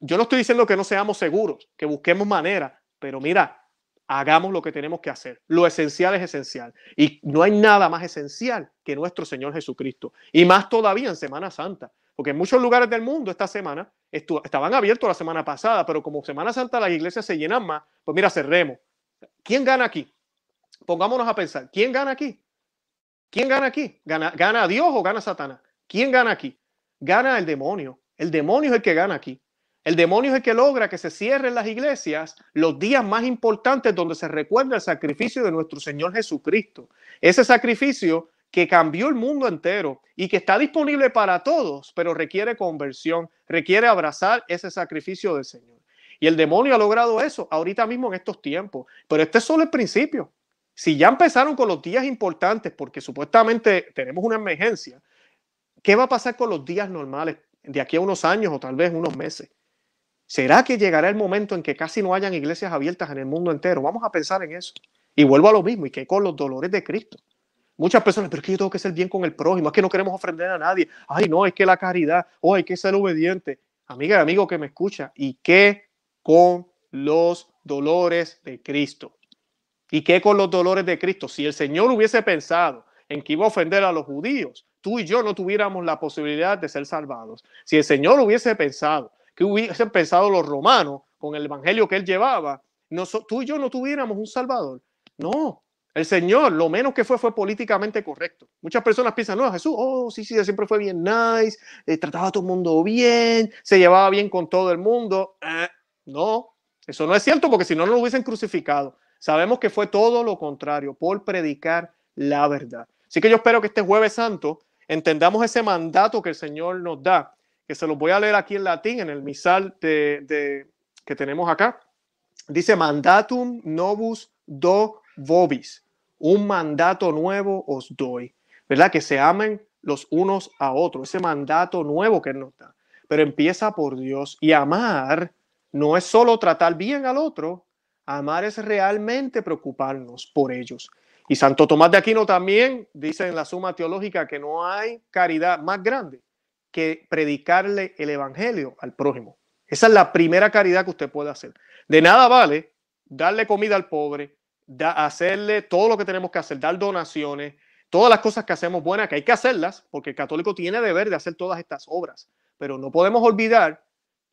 Yo no estoy diciendo que no seamos seguros, que busquemos manera, pero mira, hagamos lo que tenemos que hacer. Lo esencial es esencial. Y no hay nada más esencial que nuestro Señor Jesucristo. Y más todavía en Semana Santa. Porque en muchos lugares del mundo esta semana estaban abiertos la semana pasada, pero como Semana Santa las iglesias se llenan más, pues mira, cerremos. ¿Quién gana aquí? Pongámonos a pensar, ¿quién gana aquí? ¿Quién gana aquí? ¿Gana, ¿Gana Dios o gana Satanás? ¿Quién gana aquí? Gana el demonio. El demonio es el que gana aquí. El demonio es el que logra que se cierren las iglesias los días más importantes donde se recuerda el sacrificio de nuestro Señor Jesucristo. Ese sacrificio que cambió el mundo entero y que está disponible para todos, pero requiere conversión, requiere abrazar ese sacrificio del Señor. Y el demonio ha logrado eso ahorita mismo en estos tiempos. Pero este es solo el principio. Si ya empezaron con los días importantes, porque supuestamente tenemos una emergencia, ¿qué va a pasar con los días normales de aquí a unos años o tal vez unos meses? ¿Será que llegará el momento en que casi no hayan iglesias abiertas en el mundo entero? Vamos a pensar en eso. Y vuelvo a lo mismo, y que con los dolores de Cristo. Muchas personas, pero es que yo tengo que ser bien con el prójimo, es que no queremos ofender a nadie. Ay, no, es que la caridad, o oh, hay que ser obediente. Amiga y amigo que me escucha, ¿y qué con los dolores de Cristo? ¿Y qué con los dolores de Cristo? Si el Señor hubiese pensado en que iba a ofender a los judíos, tú y yo no tuviéramos la posibilidad de ser salvados. Si el Señor hubiese pensado que hubiesen pensado los romanos con el evangelio que él llevaba, tú y yo no tuviéramos un salvador. No, el Señor, lo menos que fue, fue políticamente correcto. Muchas personas piensan, no, Jesús, oh, sí, sí, siempre fue bien nice, eh, trataba a todo el mundo bien, se llevaba bien con todo el mundo. Eh, no, eso no es cierto porque si no, no lo hubiesen crucificado. Sabemos que fue todo lo contrario, por predicar la verdad. Así que yo espero que este jueves santo entendamos ese mandato que el Señor nos da, que se lo voy a leer aquí en latín, en el misal de, que tenemos acá. Dice mandatum novus do vobis un mandato nuevo os doy, ¿verdad? Que se amen los unos a otros, ese mandato nuevo que Él nos da. Pero empieza por Dios y amar no es solo tratar bien al otro, amar es realmente preocuparnos por ellos. Y Santo Tomás de Aquino también dice en la suma teológica que no hay caridad más grande que predicarle el Evangelio al prójimo. Esa es la primera caridad que usted puede hacer. De nada vale darle comida al pobre, hacerle todo lo que tenemos que hacer, dar donaciones, todas las cosas que hacemos buenas, que hay que hacerlas, porque el católico tiene deber de hacer todas estas obras, pero no podemos olvidar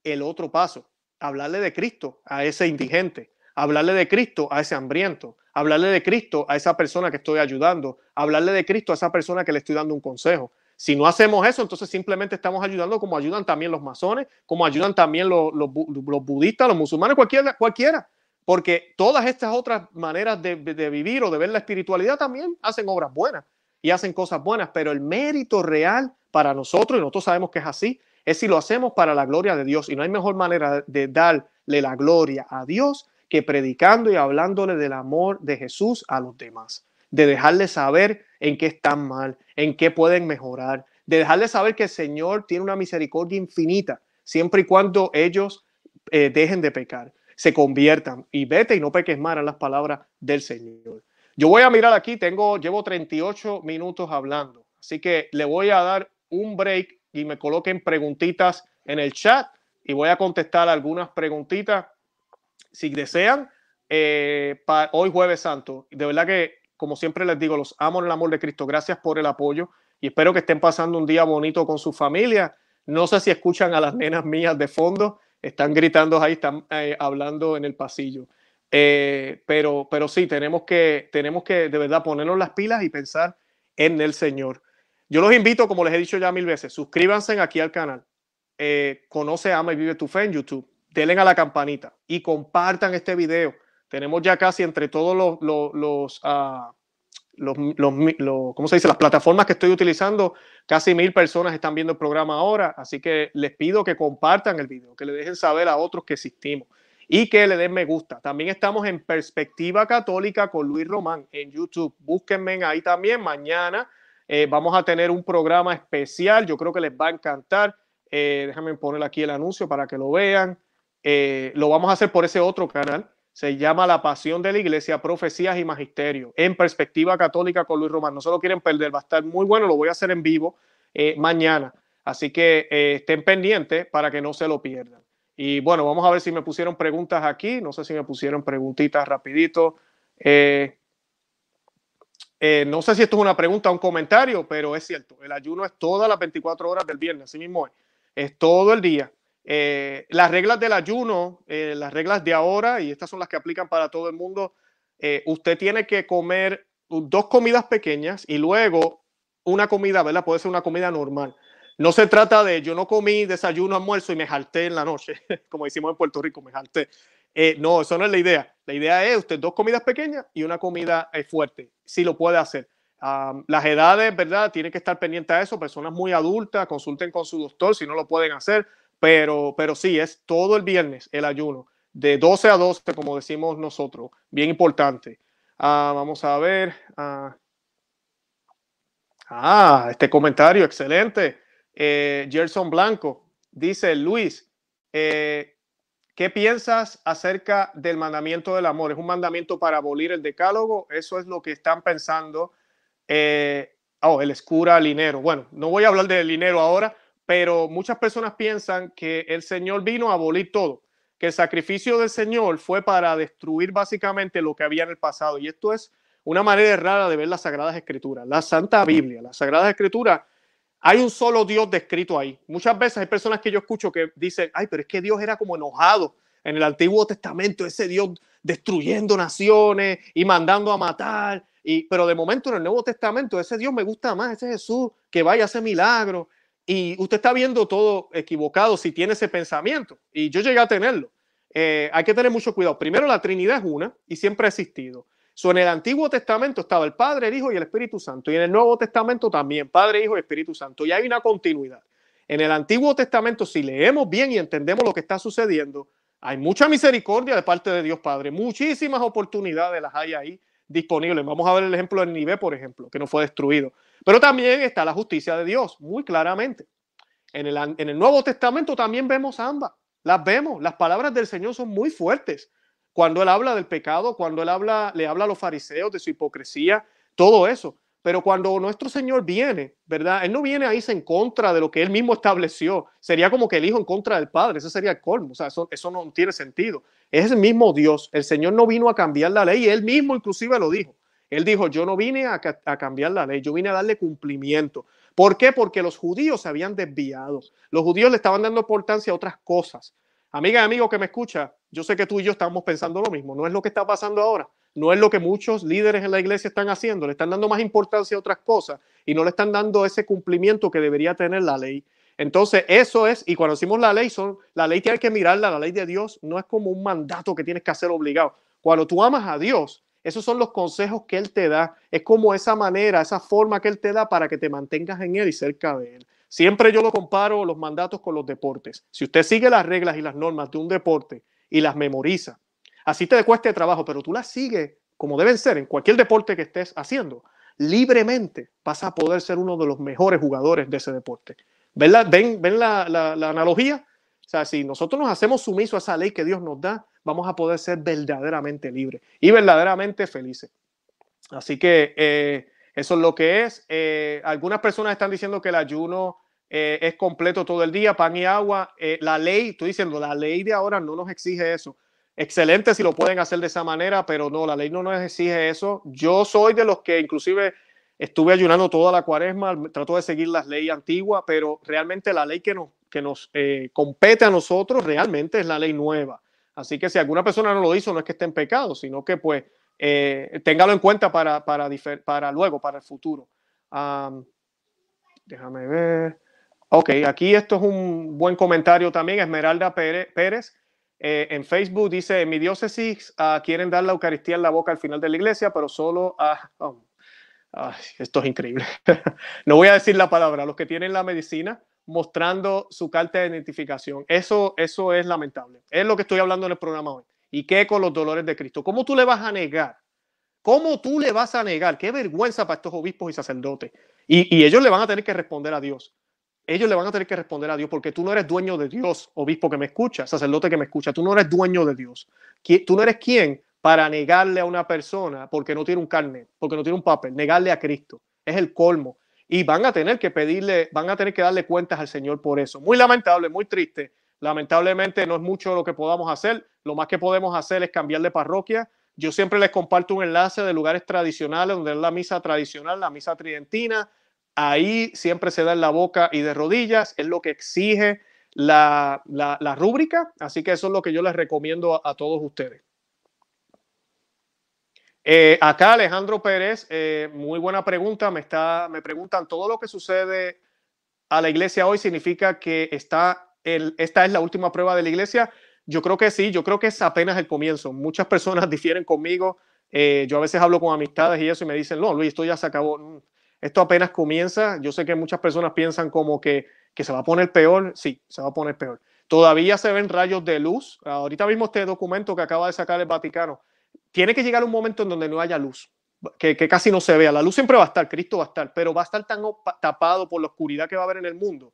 el otro paso, hablarle de Cristo a ese indigente, hablarle de Cristo a ese hambriento, hablarle de Cristo a esa persona que estoy ayudando, hablarle de Cristo a esa persona que le estoy dando un consejo. Si no hacemos eso, entonces simplemente estamos ayudando como ayudan también los masones, como ayudan también los, budistas, los musulmanes, cualquiera, cualquiera. Porque todas estas otras maneras de, vivir o de ver la espiritualidad también hacen obras buenas y hacen cosas buenas, pero el mérito real para nosotros, y nosotros sabemos que es así, es si lo hacemos para la gloria de Dios. Y no hay mejor manera de darle la gloria a Dios que predicando y hablándole del amor de Jesús a los demás, de dejarles saber en qué están mal, en qué pueden mejorar, de dejarles saber que el Señor tiene una misericordia infinita, siempre y cuando ellos eh, dejen de pecar se conviertan y vete y no peques más en las palabras del Señor. Yo voy a mirar aquí, tengo, llevo 38 minutos hablando, así que le voy a dar un break y me coloquen preguntitas en el chat y voy a contestar algunas preguntitas si desean eh, hoy jueves santo. De verdad que, como siempre les digo, los amo en el amor de Cristo. Gracias por el apoyo y espero que estén pasando un día bonito con su familia. No sé si escuchan a las nenas mías de fondo, están gritando ahí, están eh, hablando en el pasillo. Eh, pero, pero sí, tenemos que, tenemos que de verdad ponernos las pilas y pensar en el Señor. Yo los invito, como les he dicho ya mil veces, suscríbanse aquí al canal. Conoce, ama y vive tu fe en YouTube. Denle a la campanita y compartan este video. Tenemos ya casi entre todos los, los, los, ah, los, ¿cómo se dice? Las plataformas que estoy utilizando, casi mil personas están viendo el programa ahora, así que les pido que compartan el video, que le dejen saber a otros que existimos y que le den me gusta. También estamos en Perspectiva Católica con Luis Román en YouTube. Búsquenme ahí también. Mañana eh, vamos a tener un programa especial. Yo creo que les va a encantar. Eh, déjame poner aquí el anuncio para que lo vean. Eh, lo vamos a hacer por ese otro canal se llama La Pasión de la Iglesia, Profecías y Magisterio, en perspectiva católica con Luis Román. No se lo quieren perder, va a estar muy bueno, lo voy a hacer en vivo eh, mañana. Así que eh, estén pendientes para que no se lo pierdan. Y bueno, vamos a ver si me pusieron preguntas aquí. No sé si me pusieron preguntitas rapidito. No sé si esto es una pregunta o un comentario, pero es cierto. El ayuno es todas las 24 horas del viernes, así mismo es. Es todo el día. Eh, las reglas del ayuno, las reglas de ahora, y estas son las que aplican para todo el mundo, usted tiene que comer dos comidas pequeñas y luego una comida, ¿verdad? Puede ser una comida normal. No se trata de yo no comí desayuno, almuerzo y me jalté en la noche, como decimos en Puerto Rico, me jalté. Eh, no, eso no es la idea. La idea es usted dos comidas pequeñas y una comida eh, fuerte, si lo puede hacer. las edades, ¿verdad? Tienen que estar pendientes a eso. Personas muy adultas, consulten con su doctor si no lo pueden hacer. Pero, pero sí, es todo el viernes el ayuno, de 12 a 12, como decimos nosotros. Bien importante. Ah, vamos a ver. ah, ah este comentario, excelente eh, Gerson Blanco dice, Luis, eh, ¿qué piensas acerca del mandamiento del amor? ¿Es un mandamiento para abolir el decálogo? Eso es lo que están pensando. Eh, oh, el escura linero. Bueno, no voy a hablar del dinero ahora, pero muchas personas piensan que el Señor vino a abolir todo, que el sacrificio del Señor fue para destruir básicamente lo que había en el pasado. Y esto es una manera rara de ver las Sagradas Escrituras. La Santa Biblia, las Sagradas Escrituras hay un solo Dios descrito ahí. Muchas veces hay personas que yo escucho que dicen, ay, pero es que Dios era como enojado en el Antiguo Testamento, ese Dios destruyendo naciones y mandando a matar. Y, pero de momento en el Nuevo Testamento, ese Dios me gusta más, ese Jesús que vaya a hacer milagros. Y usted está viendo todo equivocado si tiene ese pensamiento. Y yo llegué a tenerlo. Eh, hay que tener mucho cuidado. Primero, la Trinidad es una y siempre ha existido. So, en el Antiguo Testamento estaba el Padre, el Hijo y el Espíritu Santo. Y en el Nuevo Testamento también, Padre, Hijo y Espíritu Santo. Y hay una continuidad. En el Antiguo Testamento, si leemos bien y entendemos lo que está sucediendo, hay mucha misericordia de parte de Dios Padre. Muchísimas oportunidades las hay ahí disponibles. Vamos a ver el ejemplo del nivel, por ejemplo, que no fue destruido. Pero también está la justicia de Dios, muy claramente. En el, en el Nuevo Testamento también vemos ambas. Las vemos. Las palabras del Señor son muy fuertes cuando él habla del pecado, cuando él habla, le habla a los fariseos de su hipocresía, todo eso. Pero cuando nuestro Señor viene, ¿verdad? Él no viene a irse en contra de lo que él mismo estableció. Sería como que el Hijo en contra del Padre. Ese sería el colmo. O sea, eso, eso no tiene sentido. Es el mismo Dios. El Señor no vino a cambiar la ley. Él mismo inclusive lo dijo. Él dijo, yo no vine a, cambiar la ley, yo vine a darle cumplimiento. ¿Por qué? Porque los judíos se habían desviado. Los judíos le estaban dando importancia a otras cosas. Amiga y amigo que me escucha, yo sé que tú y yo estamos pensando lo mismo. No es lo que está pasando ahora. No es lo que muchos líderes en la iglesia están haciendo. Le están dando más importancia a otras cosas y no le están dando ese cumplimiento que debería tener la ley. Entonces, eso es, y cuando decimos la ley, son, la ley tiene que mirarla, la ley de Dios no es como un mandato que tienes que hacer obligado. Cuando tú amas a Dios, esos son los consejos que Él te da. Es como esa manera, esa forma que Él te da para que te mantengas en Él y cerca de Él. Siempre yo lo comparo los mandatos con los deportes. Si usted sigue las reglas y las normas de un deporte y las memoriza, así te cueste trabajo, pero tú las sigues como deben ser en cualquier deporte que estés haciendo, libremente vas a poder ser uno de los mejores jugadores de ese deporte. ¿Ven la, ven, ven la, la, analogía? Sea, si nosotros nos hacemos sumisos a esa ley que Dios nos da, vamos a poder ser verdaderamente libres y verdaderamente felices. Así que eh, eso es lo que es. Eh, algunas personas están diciendo que el ayuno eh, es completo todo el día, pan y agua. La ley, estoy diciendo, la ley de ahora no nos exige eso. Excelente si lo pueden hacer de esa manera, pero no, la ley no nos exige eso. Yo soy de los que inclusive estuve ayunando toda la cuaresma, trato de seguir las leyes antiguas, pero realmente la ley que nos, que nos eh, compete a nosotros realmente es la ley nueva. Así que si alguna persona no lo hizo, no es que esté en pecado, sino que pues téngalo en cuenta para, para, para luego, para el futuro. déjame ver. Ok, aquí esto es un buen comentario también. Esmeralda Pérez eh, en Facebook dice, en mi diócesis uh, quieren dar la Eucaristía en la boca al final de la iglesia, pero solo a... Oh, esto es increíble. no voy a decir la palabra, los que tienen la medicina mostrando su carta de identificación. Eso, eso es lamentable. Es lo que estoy hablando en el programa hoy. ¿Y qué con los dolores de Cristo? ¿Cómo tú le vas a negar? ¿Cómo tú le vas a negar? Qué vergüenza para estos obispos y sacerdotes. Y, y ellos le van a tener que responder a Dios ellos le van a tener que responder a Dios porque tú no eres dueño de Dios, obispo que me escucha, sacerdote que me escucha, tú no eres dueño de Dios. Tú no eres quien para negarle a una persona porque no tiene un carnet, porque no tiene un papel, negarle a Cristo. Es el colmo. Y van a tener que pedirle, van a tener que darle cuentas al Señor por eso. Muy lamentable, muy triste, Lamentablemente no es mucho lo que podamos hacer. Lo más que podemos hacer es cambiar de parroquia. Yo siempre les comparto un enlace de lugares tradicionales donde es la misa tradicional, la misa tridentina. Ahí siempre se da en la boca y de rodillas. Es lo que exige la, la, rúbrica. Así que eso es lo que yo les recomiendo a, todos ustedes. Eh, acá Alejandro Pérez, eh, muy buena pregunta. Me, está, me preguntan, ¿todo lo que sucede a la iglesia hoy significa que está esta es la última prueba de la iglesia? Yo creo que sí, yo creo que es apenas el comienzo. Muchas personas difieren conmigo. Eh, yo a veces hablo con amistades y eso y me dicen, no, Luis, esto ya se acabó. Mm, esto apenas comienza. Yo sé que muchas personas piensan como que, que se va a poner peor. Sí, se va a poner peor. Todavía se ven rayos de luz. Ahorita mismo este documento que acaba de sacar el Vaticano, tiene que llegar un momento en donde no haya luz, que, casi no se vea. La luz siempre va a estar, Cristo va a estar, pero va a estar tan tapado por la oscuridad que va a haber en el mundo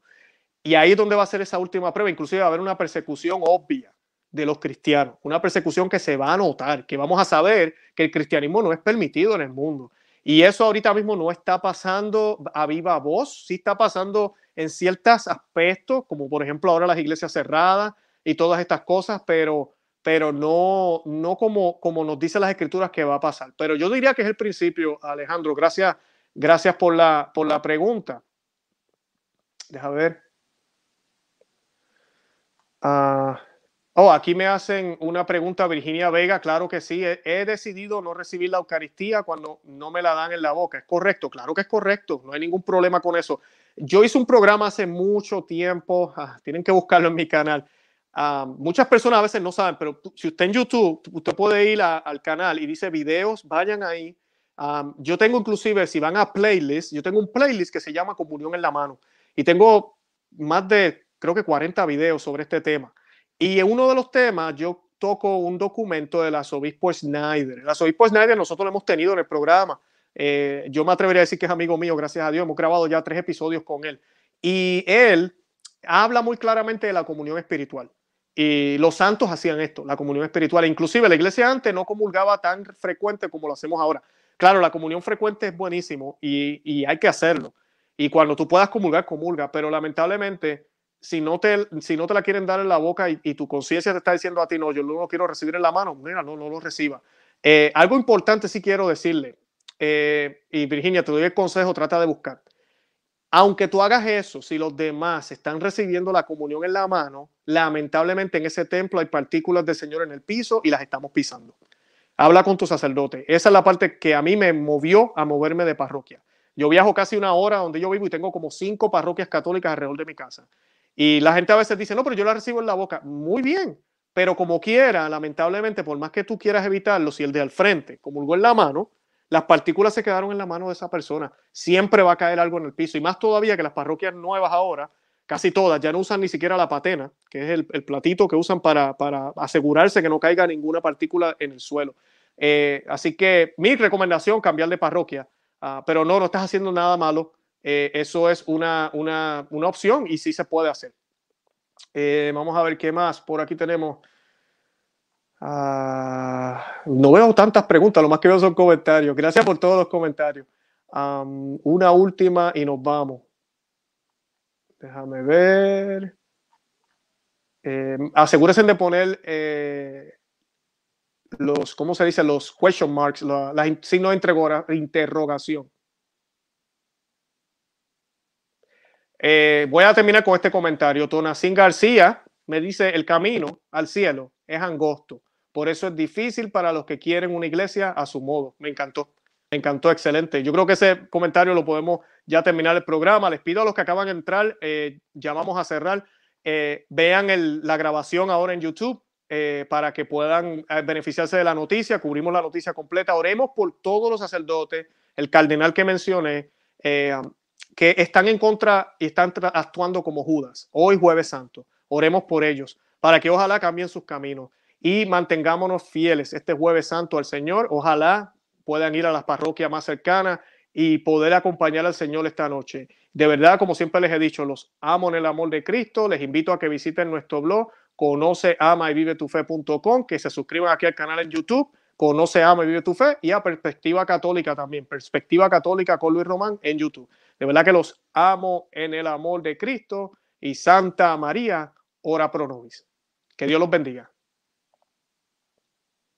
y ahí es donde va a ser esa última prueba. Inclusive va a haber una persecución obvia de los cristianos, una persecución que se va a notar, que vamos a saber que el cristianismo no es permitido en el mundo. Y eso ahorita mismo no está pasando a viva voz, sí está pasando en ciertos aspectos, como por ejemplo ahora las iglesias cerradas y todas estas cosas, pero, pero no, no como, como nos dicen las escrituras que va a pasar. Pero yo diría que es el principio, Alejandro. Gracias, gracias por la, por la pregunta. Deja ver. Ah, oh, aquí me hacen una pregunta, Virginia Vega. Claro que sí, he, decidido no recibir la Eucaristía cuando no me la dan en la boca. ¿Es correcto? Claro que es correcto, no hay ningún problema con eso. Yo hice un programa hace mucho tiempo, ah, tienen que buscarlo en mi canal. Ah, muchas personas a veces no saben, pero si usted en YouTube, usted puede ir al canal y dice videos, vayan ahí. yo tengo inclusive, si van a playlist, yo tengo un playlist que se llama Comunión en la mano y tengo más de creo que 40 videos sobre este tema. Y en uno de los temas yo toco un documento del arzobispo Snyder. El arzobispo Snyder nosotros lo hemos tenido en el programa. Eh, yo me atrevería a decir que es amigo mío, gracias a Dios. Hemos grabado ya tres episodios con él. Y él habla muy claramente de la comunión espiritual. Y los santos hacían esto, la comunión espiritual. Inclusive la iglesia antes no comulgaba tan frecuente como lo hacemos ahora. Claro, la comunión frecuente es buenísimo y, hay que hacerlo. Y cuando tú puedas comulgar, comulga. Pero lamentablemente si no te, si no te la quieren dar en la boca y, tu conciencia te está diciendo a ti, no, yo no lo quiero recibir en la mano, mira, no, no lo reciba. Eh, algo importante sí quiero decirle, eh, y Virginia, te doy el consejo, trata de buscar. Aunque tú hagas eso, si los demás están recibiendo la comunión en la mano, lamentablemente en ese templo hay partículas del Señor en el piso y las estamos pisando. Habla con tu sacerdote. Esa es la parte que a mí me movió a moverme de parroquia. Yo viajo casi una hora donde yo vivo y tengo como cinco parroquias católicas alrededor de mi casa. Y la gente a veces dice, no, pero yo la recibo en la boca. Muy bien, pero como quiera, lamentablemente, por más que tú quieras evitarlo, si el de al frente comulgó en la mano, las partículas se quedaron en la mano de esa persona. Siempre va a caer algo en el piso. Y más todavía que las parroquias nuevas ahora, casi todas, ya no usan ni siquiera la patena, que es el, platito que usan para, asegurarse que no caiga ninguna partícula en el suelo. Eh, así que mi recomendación, cambiar de parroquia. Ah, pero no, no estás haciendo nada malo. Eh, eso es una, una, una, opción y sí se puede hacer. Eh, vamos a ver qué más. Por aquí tenemos. Ah, no veo tantas preguntas, lo más que veo son comentarios. Gracias por todos los comentarios. una última y nos vamos. Déjame ver. Eh, asegúrense de poner los, ¿cómo se dice? Los question marks, los signos de interrogación. Eh, voy a terminar con este comentario. Tonacín García me dice, el camino al cielo es angosto. Por eso es difícil para los que quieren una iglesia a su modo. Me encantó. Me encantó, excelente. Yo creo que ese comentario lo podemos ya terminar el programa. Les pido a los que acaban de entrar, eh, ya vamos a cerrar, eh, vean la grabación ahora en YouTube para que puedan beneficiarse de la noticia. Cubrimos la noticia completa. Oremos por todos los sacerdotes, el cardenal que mencioné, que están en contra y están actuando como Judas, hoy jueves santo. Oremos por ellos, para que ojalá cambien sus caminos y mantengámonos fieles este jueves santo al Señor. Ojalá puedan ir a las parroquias más cercanas y poder acompañar al Señor esta noche. De verdad, como siempre les he dicho, los amo en el amor de Cristo. Les invito a que visiten nuestro blog, conoce, ama y vive tu fe.com, que se suscriban aquí al canal en YouTube, conoce, ama y vive tu fe, y a Perspectiva Católica también, Perspectiva Católica con Luis Román en YouTube. De verdad que los amo en el amor de Cristo y Santa María, ora pro nobis. Que Dios los bendiga.